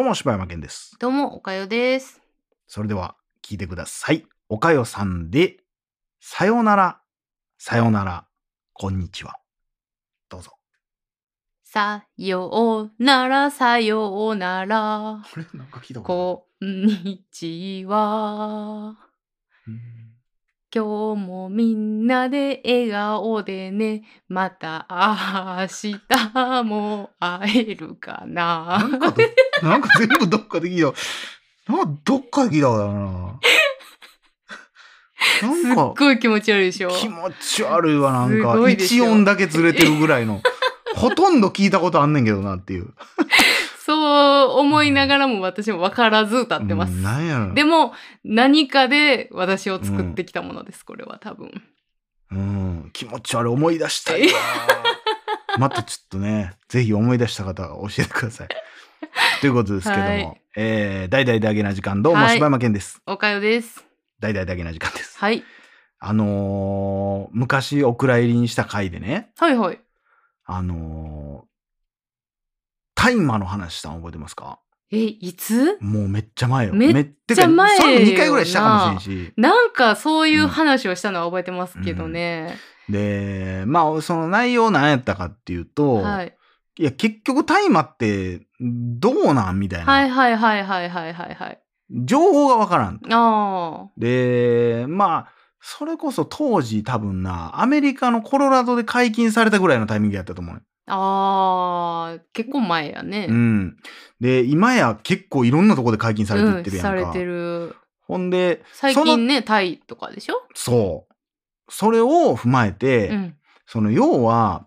どうも、柴山健です。どうも、おかよです。それでは、聞いてください。おかよさんで、さよなら、さよなら、こんにちは。どうぞ。さようなら、さようなら。これ、なんか聞い？たこんにちは。今日もみんなで笑顔でね。また明日も会えるかな。なんかど、なんか全部どっかで聞いた。なんかどっかで聞いたことあるな。すっなんか、ごい気持ち悪いでしょ。気持ち悪いわ、なんすか。一音だけずれてるぐらいの。ほとんど聞いたことあんねんけどなっていう。そう思いながらも私も分からず歌ってます。うんなんやろ。でも何かで私を作ってきたものです、これは多分。うん、気持ち悪い思い出したいわ。またちょっとね、ぜひ思い出した方は教えてください。ということですけども、はいえー、大々だけな時間、どうもはい柴山健です。おかよです。大々だけな時間です。はい。あのー昔お蔵入りにした回でね、はいはい。あのー大麻の話したの覚えてますか？え、いつ？もうめっちゃ前よ。めっちゃ前よなてかそれも2回ぐらいしたかもしれんし。なんかそういう話をしたのは覚えてますけどね。で、まあ、その内容何やったかっていうと、はい。いや、結局大麻ってどうなんみたいな。はいはいはいはいはいはいはい。情報がわからん。あで、まあ、それこそ当時多分な、アメリカのコロラドで解禁されたぐらいのタイミングやったと思うね。あ。ああ、結構前やね。うん。で、今や結構いろんなとこで解禁されていってるやんか。うん、されてる。ほんで、最その近ね、タイとかでしょ？そう。それを踏まえて、うん。その要は、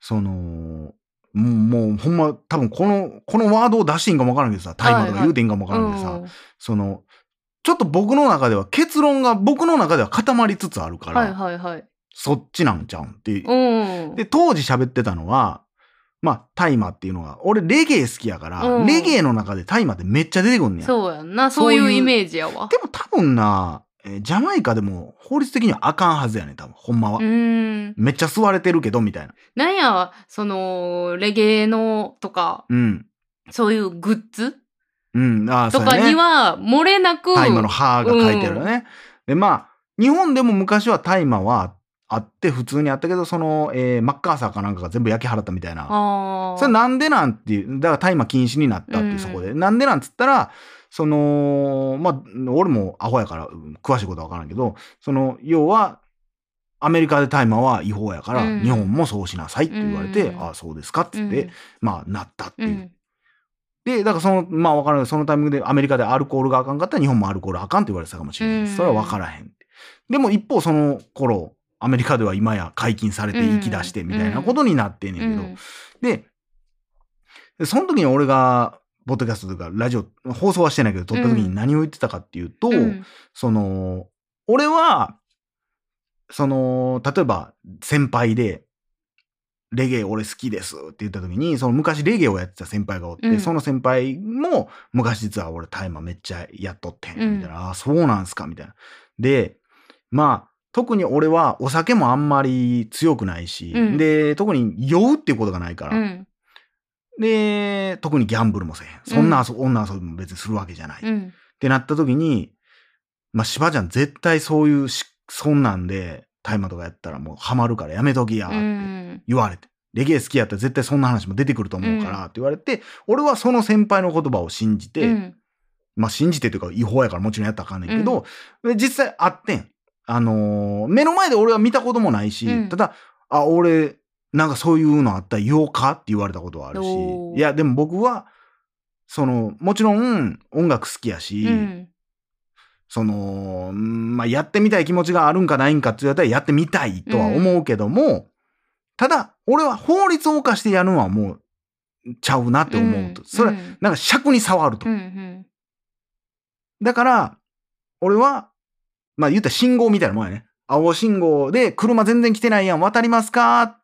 その、もう、もうほんま、多分この、このワードを出していいんかもわからんけどさ、大麻とか言うていいんかもわからんけどさ、うんその、ちょっと僕の中では結論が僕の中では固まりつつあるから、はいはいはい。そっちなんちゃうんっていう。うん。で、当時喋ってたのは、まあ、大麻っていうのが、俺レゲエ好きやから、うんレゲエの中で大麻ってめっちゃ出てくんねや。そうやんな。そういうイメージやわ。でも多分な、えージャマイカでも法律的にはあかんはずやねん、多分、ほんまは。めっちゃ吸われてるけど、みたいな。なんや、その、レゲエのとか、うん。そういうグッズ？うん、あと。かには、漏れなく、大麻の歯が書いてあるよね。で、まあ、日本でも昔は大麻はあって普通にあったけど、その、えーマッカーサーかなんかが全部焼き払ったみたいな。それなんでなんていう、だから大麻禁止になったっていう、うんそこで。なんでなんつったら、その、まあ、俺もアホやから、うん詳しいことはわからんけど、その、要は、アメリカで大麻は違法やから、うん日本もそうしなさいって言われて、うんああ、そうですかっつって、うんまあ、なったっていう。うん。で、だからその、まあ分からない。そのタイミングでアメリカでアルコールがあかんかったら日本もアルコールあかんって言われてたかもしれないそれは分からへん。でも一方その頃、アメリカでは今や解禁されて生き出してみたいなことになってんねんけど。でその時に俺が、ポッドキャストというかラジオ、放送はしてないけど、撮った時に何を言ってたかっていうと、うんその、俺は、その、例えば先輩で、レゲエ俺好きですって言った時に、その昔レゲエをやってた先輩がおって、うんその先輩も昔実は俺大麻めっちゃやっとってん、うんみたいな、ああ、そうなんすかみたいな。で、まあ、特に俺はお酒もあんまり強くないし、うんで、特に酔うっていうことがないから、うん。で、特にギャンブルもせえへん。そんな遊、女遊びも別にするわけじゃない。っうん。てなった時に、まあ、芝ちゃん絶対そういうし、そんなんで、大麻とかやったらもうハマるからやめときや、っうてん。言われて。レゲエ好きやったら絶対そんな話も出てくると思うからって言われて、俺はその先輩の言葉を信じて、うんまあ信じてというか違法やからもちろんやったらあかんねんけど、で実際あってん。あのー目の前で俺は見たこともないし、うんただ、あ、俺、なんかそういうのあったら言おうかって言われたことはあるしいや、でも僕は、その、もちろん音楽好きやし、うん。その、うんまあ、やってみたい気持ちがあるんかないんかって言われたらやってみたいとは思うけども、ただ、俺は法律を犯してやるのはもう、ちゃうなって思うと。それは、うんなんか尺に触ると。うんうんだから、俺は、まあ言ったら信号みたいなもんやね。青信号で車全然来てないやん、渡りますか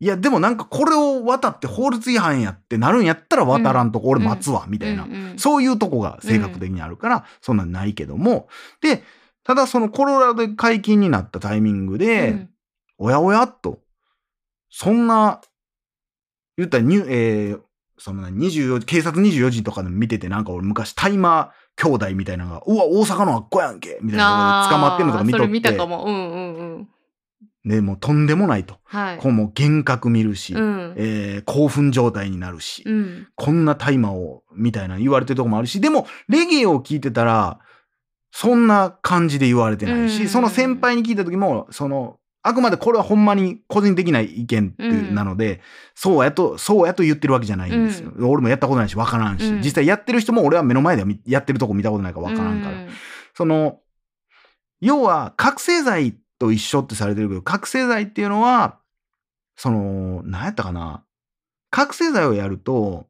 いや、でもなんかこれを渡って法律違反やってなるんやったら渡らんとこ俺待つわ、みたいな。そういうとこが性格的にあるから、そんなんないけども。で、ただそのコロラドで解禁になったタイミングで、うん。おやおやっと、そんな、言ったらニュ、えーその24警察24時とかでも見てて、なんか俺昔タイマー兄弟みたいなのが、うわ、大阪のあっこやんけみたいなところで捕まってんのとか見とあーそれ見たって、かも。うんうんうん。で、もうとんでもないと。はい。こうもう幻覚見るし、うん。えー興奮状態になるし、うん。こんな大麻を、みたいな言われてるとこもあるし、でも、レゲエを聞いてたら、そんな感じで言われてないし、うんその先輩に聞いた時も、その、あくまでこれはほんまに個人的な意見ってなので、そうやと、そうやと言ってるわけじゃないんですよ。俺もやったことないし、わからんし、うん実際やってる人も俺は目の前でやってるとこ見たことないからわからんから。うんその、要は、覚醒剤と一緒ってされてるけど、覚醒剤っていうのは、その、何やったかな。覚醒剤をやると、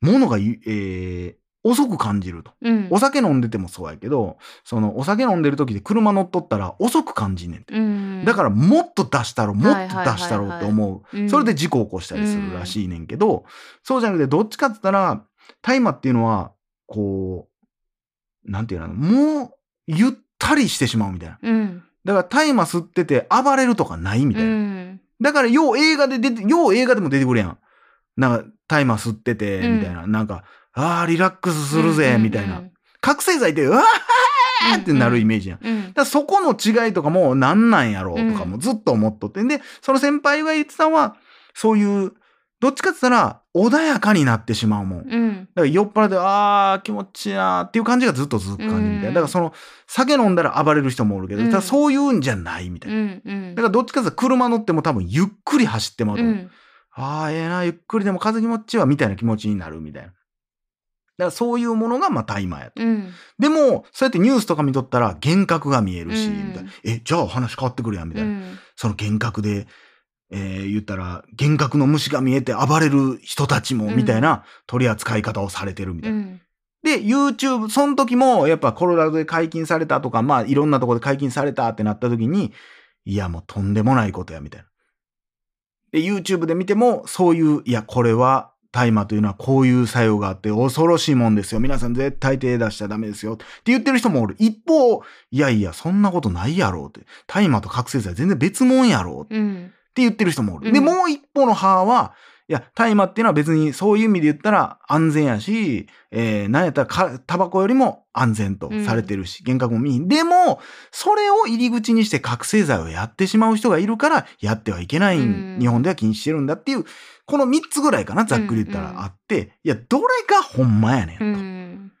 物がゆ、えー遅く感じると。うん。お酒飲んでてもそうやけど、その、お酒飲んでる時で車乗っとったら遅く感じんねんて。うん。だから、もっと出したろ、もっと出したろって思う。うんそれで事故を起こしたりするらしいねんけど、そうじゃなくて、どっちかって言ったら、大麻っていうのは、こう、なんていうの、もう、ゆったりしてしまうみたいな。うん。だから大麻吸ってて暴れるとかないみたいな。うん。だから、よう映画で出て、よう映画でも出てくるやん。なんか、大麻吸ってて、うんみたいな。なんか、ああ、リラックスするぜ、みたいな。。覚醒剤って、うわーってなるイメージやん。だかうん。らそこの違いとかも何なんやろうとかもうんずっと思っとって。で、その先輩が言ってたのは、そういう、どっちかって言ったら、穏やかになってしまうもん。だかうん。ら酔っ払って、あー、気持ちいいなーっていう感じがずっと続く感じみたいな。うんだからその、酒飲んだら暴れる人もおるけど、うんただそういうんじゃないみたいうな。ん。うん。だからどっちかっていうと車乗っても多分ゆっくり走ってまうと思う。うん。ああ、ええな、ゆっくりでも風気持ちいいわ、みたいな気持ちになるみたいな。だからそういうものが、まあ、大麻やと。うん。でも、そうやってニュースとか見とったら、幻覚が見えるし、うんみたいな。え、じゃあ話変わってくるやん、みたいな。うん。その幻覚で、えー言ったら、幻覚の虫が見えて暴れる人たちも、うんみたいな取り扱い方をされてるみたいな。うん。で、YouTube、その時も、やっぱコロラドで解禁されたとか、まあ、いろんなところで解禁されたってなった時に、いや、もうとんでもないことや、みたいな。で、YouTube で見ても、そういう、いや、これは、大麻というのはこういう作用があって恐ろしいもんですよ。皆さん絶対手出しちゃダメですよ。って言ってる人もおる。一方、いやいや、そんなことないやろうって。大麻と覚醒剤全然別物やろうってうん。言ってる人もおる。うんで、もう一方の派は、いや、大麻っていうのは別にそういう意味で言ったら安全やし、えー、なんやったらかタバコよりも安全とされてるし、幻覚も見いひん。でも、それを入り口にして覚醒剤をやってしまう人がいるから、やってはいけない、うん日本では禁止してるんだっていう、この3つぐらいかな、ざっくり言ったうんうんらあって、いや、どれがほんまやねんと。うん。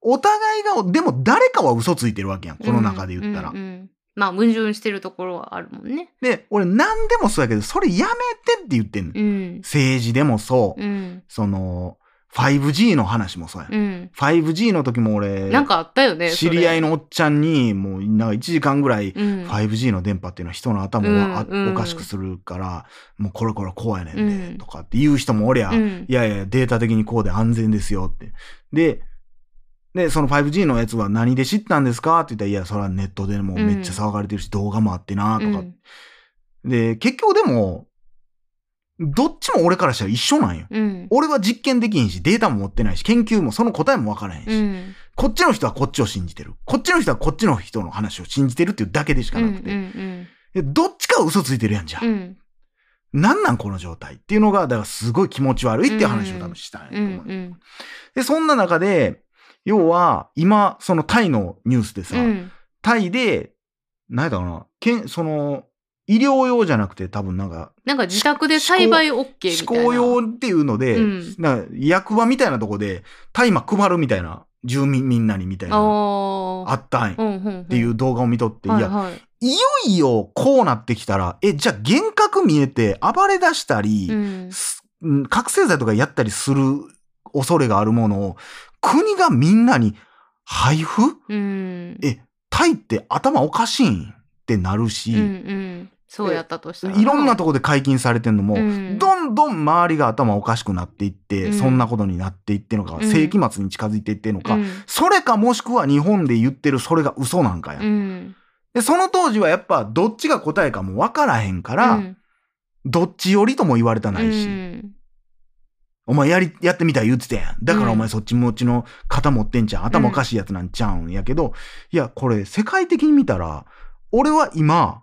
お互いが、でも誰かは嘘ついてるわけやん、この中で言ったら。うんうんうんまあ、矛盾してるところはあるもんね。で、俺何でもそうやけど、それやめてって言ってんの。うん。政治でもそう。うん。その、5G の話もそうやん。うん。5G の時も俺、なんかあったよね。知り合いの。のおっちゃんに、もう、なんか1時間ぐらい、うん。5G の電波っていうのは人の頭をあうんうんおかしくするから、もうこれこれこうやねんで、うんとかって言う人もおりゃ、うんいやいや、データ的にこうで安全ですよって。で、で、その 5G のやつは何で知ったんですか？って言ったら、いや、それはネットでもうめっちゃ騒がれてるし、動画もあってな、とか。うんで、結局でも、どっちも俺からしたら一緒なんよ。うん。俺は実験できんし、データも持ってないし、研究もその答えもわからへんし、うん。こっちの人はこっちを信じてる。こっちの人はこっちの人の話を信じてるっていうだけでしかうん。なくて。うん。でどっちかは嘘ついてるやんじゃん。うん。なんなんこの状態？っていうのが、だからすごい気持ち悪いっていう話を多分したんやとう思う。ん。で、そんな中で、要は、今、そのタイのニュースでさ、うん。タイで、何やったかな、けんその、医療用じゃなくて多分なんか、なんか自宅で栽培 OK みたいな。思考用っていうので、うんな役場みたいなとこで、大麻配るみたいな、住民みんなにみたいな、あ。ったんや。うんうん。っっていう動画を見とって、いや、はいはい。いよいよこうなってきたら、え、じゃあ幻覚見えて暴れ出したり、うん覚醒剤とかやったりする恐れがあるものを、国がみんなに配布？うん。え、タイって頭おかしいんってなるし、うんうん。そうやったとしたら。いろんなとこで解禁されてんのも、うんどんどん周りが頭おかしくなっていって、うんそんなことになっていってんのか、うん世紀末に近づいていってんのか、うんそれかもしくは日本で言ってるそれが嘘なんかや。うん。で、その当時はやっぱどっちが答えかも分からへんから、うんどっち寄りとも言われたないし、うんお前やり、やってみたら言ってたやん。だからうんお前そっち持ちの肩持ってんじゃん。頭おかしいやつなんちゃうんやけど、いや、これ世界的に見たら、俺は今、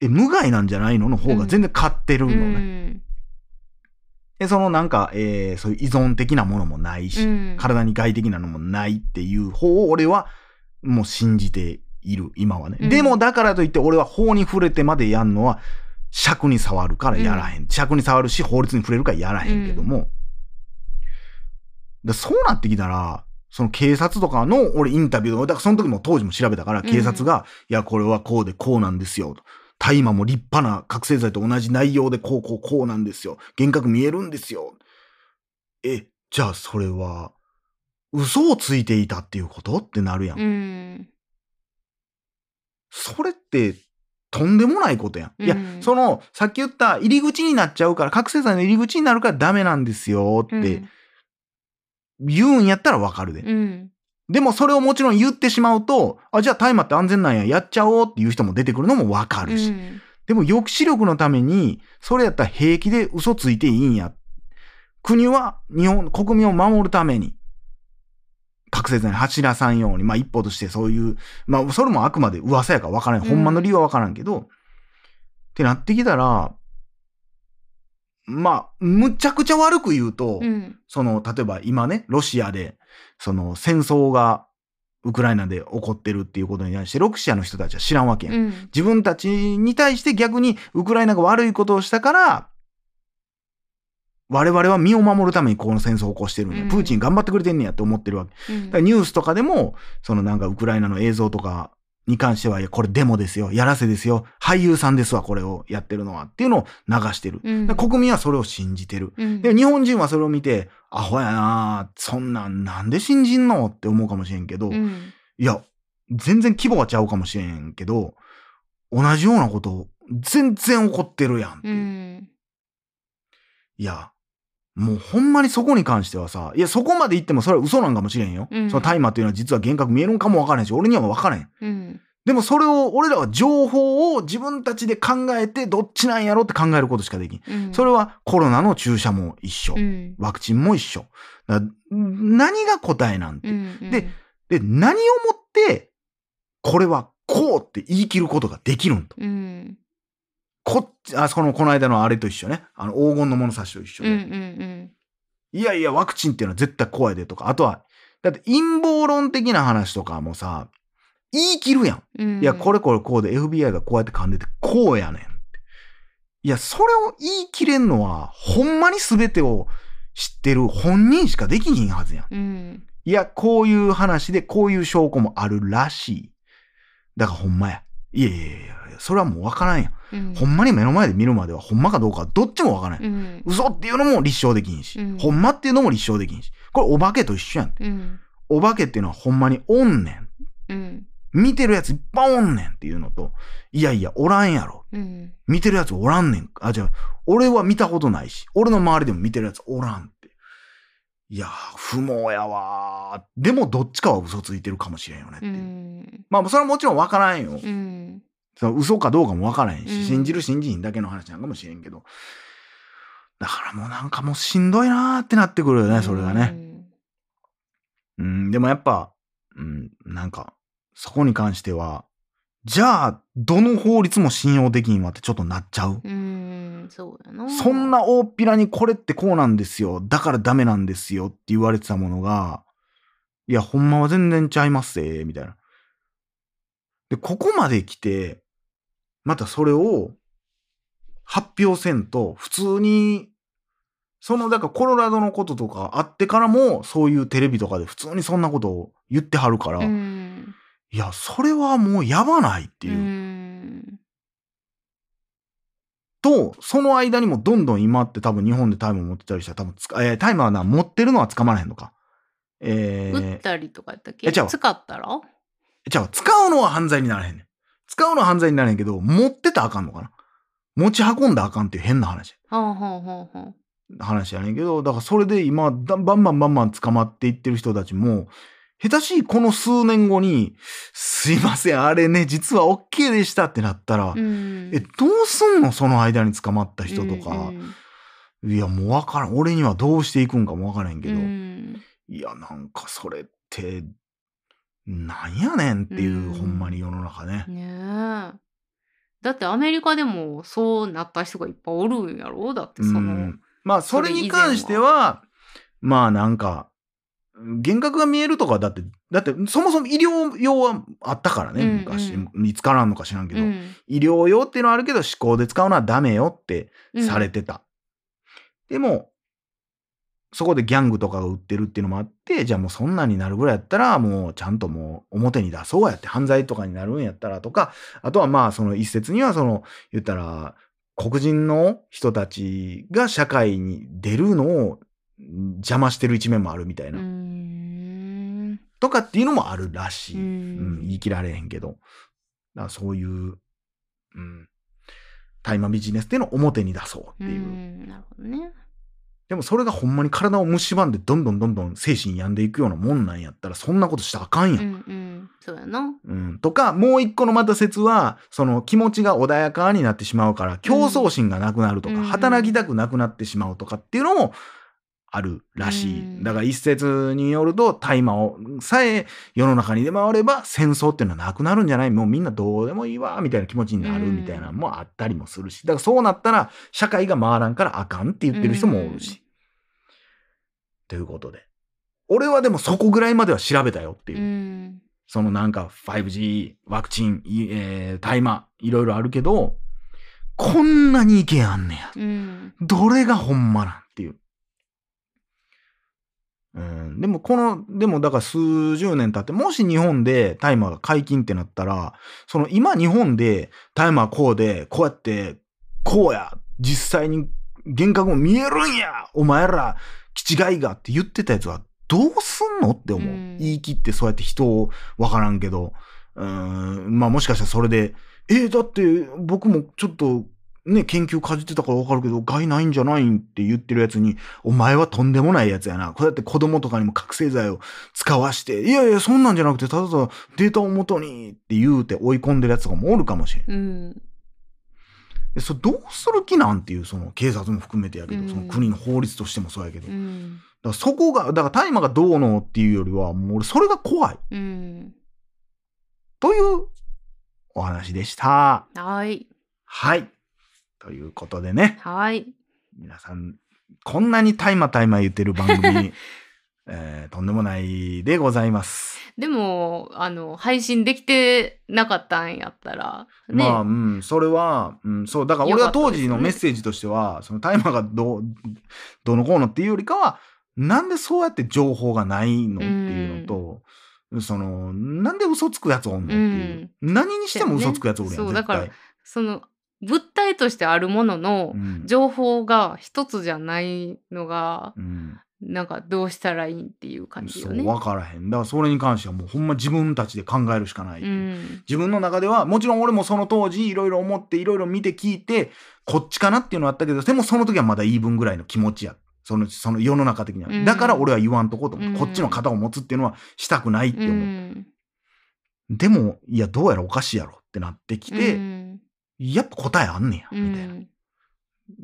え、無害なんじゃないのの方が全然勝ってるうのね。んでそのなんか、えーそういう依存的なものもないし、うん体に害的なのもないっていう方を俺はもう信じている、今はね。うんでもだからといって俺は法に触れてまでやんのは、尺に触るからやらへん。尺に触るし、法律に触れるからやらへんけども。でそうなってきたら、その警察とかの俺インタビューを、だからその時も当時も調べたから、うん警察が、いや、これはこうでこうなんですよ。大麻も立派な覚醒剤と同じ内容でこうこうこうなんですよ。幻覚見えるんですよ。え、じゃあそれは、嘘をついていたっていうこと？ってなるやん。うん。それって、とんでもないことやん。いや、うんその、さっき言った入り口になっちゃうから、覚醒剤の入り口になるからダメなんですよって言うんやったらわかるで。うん。でもそれをもちろん言ってしまうと、あ、じゃあ大麻って安全なんや、やっちゃおうっていう人も出てくるのもわかうるし。ん。でも抑止力のために、それやったら平気で嘘ついていいんや。国は日本、国民を守るために、覚醒剤に走らさんように、まあ一歩としてそういう、まあそれもあくまで噂やからわからん。うんほんまの理由はわからんけど、ってなってきたら、まあ、むちゃくちゃ悪く言うと、うん。その、例えば今ね、ロシアで、その戦争がウクライナで起こってるっていうことに対して、ロシアの人たちは知らんわけやん。うん。自分たちに対して逆にウクライナが悪いことをしたから、我々は身を守るためにこの戦争を起こしてるんや。うんプーチン頑張ってくれてんねやって思ってるわけ。うんだからニュースとかでも、そのなんかウクライナの映像とかに関しては、いや、これデモですよ。やらせですよ。俳優さんですわ、これをやってるのは。っていうのを流してる。うん国民はそれを信じてる。うんで、日本人はそれを見て、アホやなそんなんなんで信じんのって思うかもしれんけど、うんいや、全然規模はちゃうかもしれんけど、同じようなこと全然起こってるやんってういう。ん。いや、もうほんまにそこに関してはさ、いや、そこまで言ってもそれは嘘なんかもしれんよ。うんその大麻っていうのは実は幻覚見えるんかもわからへんし、俺にはわからへん。うん。でもそれを、俺らは情報を自分たちで考えて、どっちなんやろって考えることしかできん。うん。それはコロナの注射も一緒。うん。ワクチンも一緒。何が答えなんて。うん。でで、何をもって、これはこうって言い切ることができるんと。うん。こっち、あそこの、この間のあれと一緒ね。あの、黄金の物差しと一緒うん。うで。ん。いやいや、ワクチンっていうのは絶対怖いでとか。あとは、だって陰謀論的な話とかもさ、言い切るやん。うん。いや、これこれこうで FBI がこうやって噛んでて、こうやねん。いや、それを言い切れんのは、ほんまに全てを知ってる本人しかできひんはずやん。うん。いや、こういう話でこういう証拠もあるらしい。だからほんまや。いやいやいやそれはもうわからんやん。うん。ほんまに目の前で見るまではほんまかどうかどっちもわからん。うん。嘘っていうのも立証できんし、うんほんまっていうのも立証できんし。これお化けと一緒やん。うん。お化けっていうのはほんまにおんねん。うん。見てるやついっぱいおんねんっていうのと、いやいや、おらんやろ。うん。見てるやつおらんねん。あ、じゃあ、俺は見たことないし、俺の周りでも見てるやつおらんって。いやー、不毛やわー。でもどっちかは嘘ついてるかもしれんよねってういう。ん。まあ、それはもちろんわからんよ。うん。その嘘かどうかもわからへんし、うん信じる信じひんだけの話なんかもしれんけど。だからもうなんかもうしんどいなーってなってくるよね、それがね。うん、でもやっぱ、うん、なんか、そこに関しては、じゃあ、どの法律も信用できんわってちょっとなっちゃう。うん。うん。そうやな。そんな大っぴらにこれってこうなんですよ。だからダメなんですよって言われてたものが、いや、ほんまは全然ちゃいますぜ、みたいな。で、ここまで来て、またそれを発表せんと、普通に、その、だからコロラドのこととかあってからも、そういうテレビとかで普通にそんなことを言ってはるから、うん。いや、それはもうやばないっていう。うん。と、その間にもどんどん今って多分日本でタイム持ってたりしたら多分つか、えータイマーはな、持ってるのは捕まらへんのか。えー、打ったりとかやったっけ？使ったら？じゃあ使うのは犯罪にならへんねん。使うのは犯罪にならへんけど、持ってたらあかんのかな。持ち運んだらあかんっていう変な話。はあはあはあはあ。話やねんけど、だからそれで今、だバンバンバンバン捕まっていってる人たちも、下手しいこの数年後に、すいません、あれね、実は OK でしたってなったら、うん。え、どうすんの？その間に捕まった人とか。うんいや、もうわからん。俺にはどうしていくんかもわからへんけど。うんいや、なんかそれって、なんやねんっていう、うんほんまに世の中ね。ねえ。だってアメリカでもそうなった人がいっぱいおるんやろだってその、うんまあ、それに関しては、まあなんか、幻覚が見えるとかだって、だってそもそも医療用はあったからね、うんうん昔。見つからんのか知らんけど、うん医療用っていうのはあるけど、思考で使うのはダメよってされてた。でも、そこでギャングとかが売ってるっていうのもあって、じゃあもうそんなになるぐらいやったら、もうちゃんともう表に出そうやって、犯罪とかになるんやったらとか、あとはまあその一説にはその、言ったら、黒人の人たちが社会に出るのを邪魔してる一面もあるみたいうな。ーんとかっていうのもあるらしい。ううんん、言い切られへんけど。だからそういう、うん、大麻ビジネスっていうのを表に出そうっていう。んなるほどね。でもそれがほんまに体を蝕んでどんどんどんどん精神病んでいくようなもんなんやったらそんなことしたらあかんや。うんんうん。そうやな。うん、とか、もう一個のまた説は、その気持ちが穏やかになってしまうから、競争心がなくなるとか、うん働きたくなくなってしまうとかっていうのもあるらしい。うんだから一説によると、大麻をさえ世の中に出回れば戦争っていうのはなくなるんじゃない？もうみんなどうでもいいわ、みたいな気持ちになるみたいなのもあったりもするし。だからそうなったら、社会が回らんからあかんって言ってる人もおるし。ということで。俺はでもそこぐらいまでは調べたよっていう。うん。そのなんか 5G、ワクチン、いえー、大麻、いろいろあるけど、こんなに意見あんねや。うん。どれがほんまなん？でもこの、でもだから数十年経って、もし日本で大麻が解禁ってなったら、その今日本で大麻こうで、こうやって、こうや、実際に幻覚も見えるんやお前ら、気違いがって言ってたやつはどうすんのって思う。うん言い切ってそうやって人をわからんけど、うん、まあもしかしたらそれで、えーだって僕もちょっとね、研究かじってたからわかるけど、害ないんじゃないんって言ってるやつに、お前はとんでもないやつやな。こうやって子供とかにも覚醒剤を使わして、いやいや、そんなんじゃなくて、ただただデータをもとにって言うて追い込んでるやつとかもおるかもしれん。うん。でそれどうする気なんていう、その警察も含めてやけど、うんその国の法律としてもそうやけど。うだかん。らそこが、だから大麻がどうのっていうよりは、もう俺それが怖い。うん。というお話でした。はい。はい。ということでね。はい。皆さん、こんなに大麻大麻言ってる番組、えーとんでもないでございます。でも、あの、配信できてなかったんやったら、ね。まあ、うん、それは、うん、そう、だから俺は当時のメッセージとしては、その大麻がどう、どうのこうのっていうよりかは、なんでそうやって情報がないのっていうのと、その、なんで嘘つくやつおんのっていう。何にしても嘘つくやつおるやん、そう。だからその、物体としてあるもののうん情報が一つじゃないのが、うんなんかどうしたらいいんっていう感じよね。分からへん。だからそれに関してはもうほんま自分たちで考えるしかない。うん。自分の中では、もちろん俺もその当時いろいろ思っていろいろ見て聞いて、こっちかなっていうのはあったけど、でもその時はまだ言い分ぐらいの気持ちや。その、その世の中的には。うんだから俺は言わんとこうと思って、うんこっちの肩を持つっていうのはしたくないってう思う。ん。でも、いや、どうやらおかしいやろってなってきて、うんやっぱ答えあんねや、うみたいな。ん。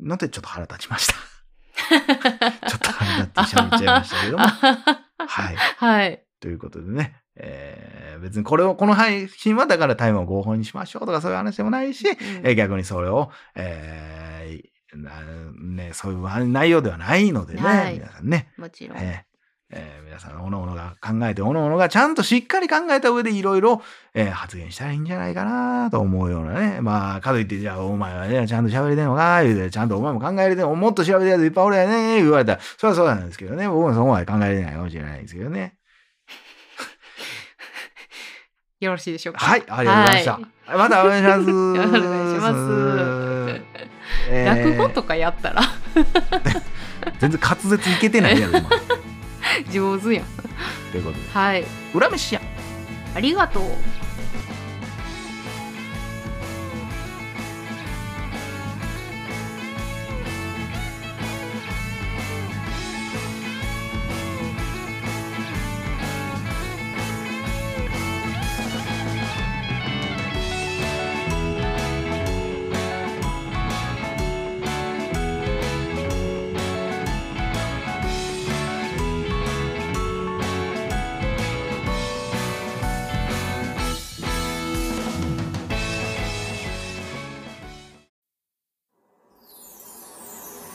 のでちょっと腹立ちました。ちょっと腹立って喋っちゃいましたけども。はい。はい。ということでね。えー別にこれを、この配信はだからタイムを合法にしましょうとかそういう話でもないし、うんえー逆にそれを、えーなね、そういう内容ではないのでね、はい皆さんね、もちろん。えーえー皆さん、おのおのが考えて、おのおのがちゃんとしっかり考えた上でいろいろえー発言したらいいんじゃないかなと思うようなね。まあ、かといって、じゃあ、お前はね、ちゃんと喋れてんのか言うて、ちゃんとお前も考えれてんのもっと調べてるやついっぱいおるやね言われたら、それはそうなんですけどね。僕もそこまで考えれてないかもしれないですけどね。よろしいでしょうか？はい、ありがとうございました。またお願いします。お願いします。えー落語とかやったら 全然滑舌いけてないやろ、今。上手やん。ということで、はい。裏飯や。ありがとう。